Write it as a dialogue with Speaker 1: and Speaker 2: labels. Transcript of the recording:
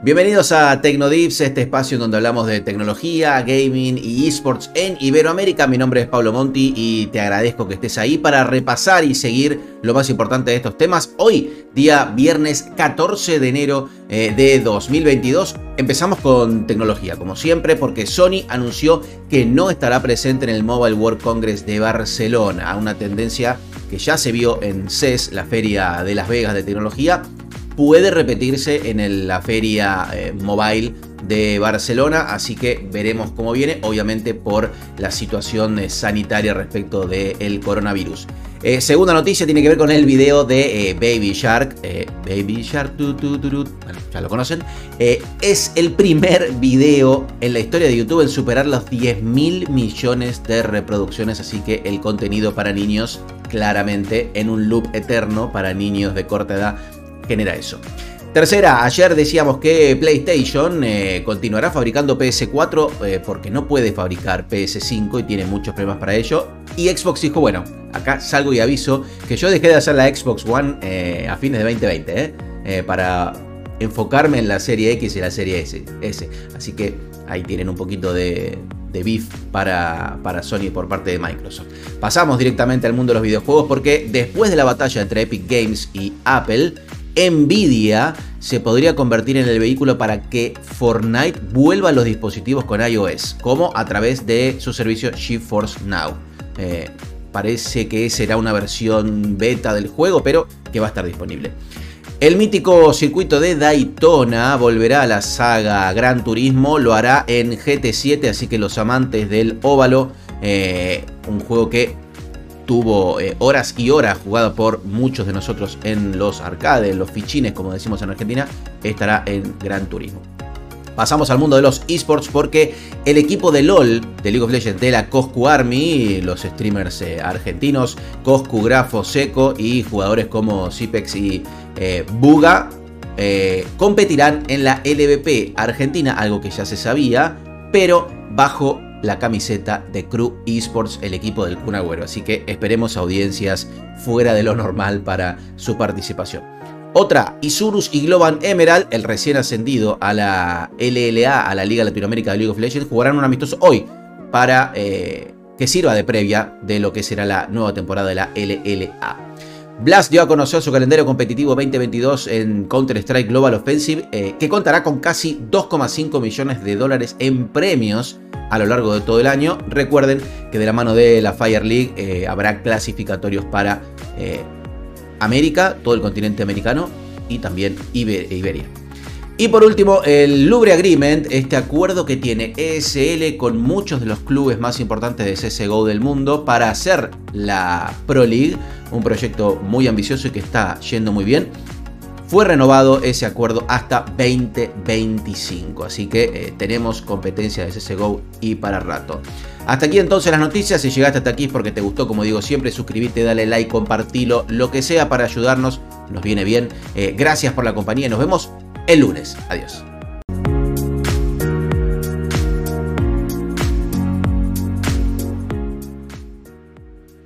Speaker 1: Bienvenidos a Tecnodips, este espacio en donde hablamos de tecnología, gaming y esports en Iberoamérica. Mi nombre es Pablo Monti y te agradezco que estés ahí para repasar y seguir lo más importante de estos temas. Hoy, día viernes 14 de enero eh, de 2022, empezamos con tecnología, como siempre, porque Sony anunció que no estará presente en el Mobile World Congress de Barcelona, una tendencia que ya se vio en CES, la feria de Las Vegas de tecnología, puede repetirse en la feria eh, mobile de Barcelona, así que veremos cómo viene, obviamente por la situación eh, sanitaria respecto del coronavirus. Eh, segunda noticia tiene que ver con el video de Baby Shark. Baby Shark, ya lo conocen. es el primer video en la historia de YouTube en superar los 10 mil millones de reproducciones, así que el contenido para niños claramente en un loop eterno para niños de corta edad genera eso. Tercera, ayer decíamos que PlayStation eh, continuará fabricando PS4 eh, porque no puede fabricar PS5 y tiene muchos problemas para ello. Y Xbox dijo, bueno, acá salgo y aviso que yo dejé de hacer la Xbox One eh, a fines de 2020 para enfocarme en la serie X y la serie S. Así que ahí tienen un poquito de, de beef para, para Sony por parte de Microsoft. Pasamos directamente al mundo de los videojuegos porque después de la batalla entre Epic Games y Apple, Nvidia se podría convertir en el vehículo para que Fortnite vuelva a los dispositivos con iOS, como a través de su servicio GeForce Now. Eh, parece que será una versión beta del juego, pero que va a estar disponible. El mítico circuito de Daytona volverá a la saga Gran Turismo, lo hará en GT7, así que los amantes del óvalo, eh, un juego que tuvo eh, horas y horas jugado por muchos de nosotros en los arcades, los fichines, como decimos en Argentina, estará en Gran Turismo. Pasamos al mundo de los esports porque el equipo de LOL de League of Legends de la Coscu Army, los streamers eh, argentinos, Coscu, Grafo, Seco y jugadores como Zipex y eh, Buga, competirán en la LVP Argentina, algo que ya se sabía, pero bajo la camiseta de Crew Esports, el equipo del Kun Agüero. Así que esperemos audiencias fuera de lo normal para su participación. Otra, Isurus y Global Emerald, el recién ascendido a la LLA, a la Liga Latinoamérica de League of Legends, jugarán un amistoso hoy para eh, que sirva de previa de lo que será la nueva temporada de la LLA. Blast dio a conocer su calendario competitivo 2022 en Counter-Strike Global Offensive, eh, que contará con casi 2,5 millones de dólares en premios a lo largo de todo el año. Recuerden que de la mano de la Fire League eh, habrá clasificatorios para eh, América, todo el continente americano y también Iberia. Y por último, el Louvre Agreement, este acuerdo que tiene ESL con muchos de los clubes más importantes de CSGO del mundo para hacer la Pro League, un proyecto muy ambicioso y que está yendo muy bien. Fue renovado ese acuerdo hasta 2025, así que eh, tenemos competencia de CSGO y para rato. Hasta aquí entonces las noticias, si llegaste hasta aquí es porque te gustó, como digo siempre, suscríbete, dale like, compartilo, lo que sea para ayudarnos, nos viene bien. Eh, gracias por la compañía, nos vemos el lunes. Adiós.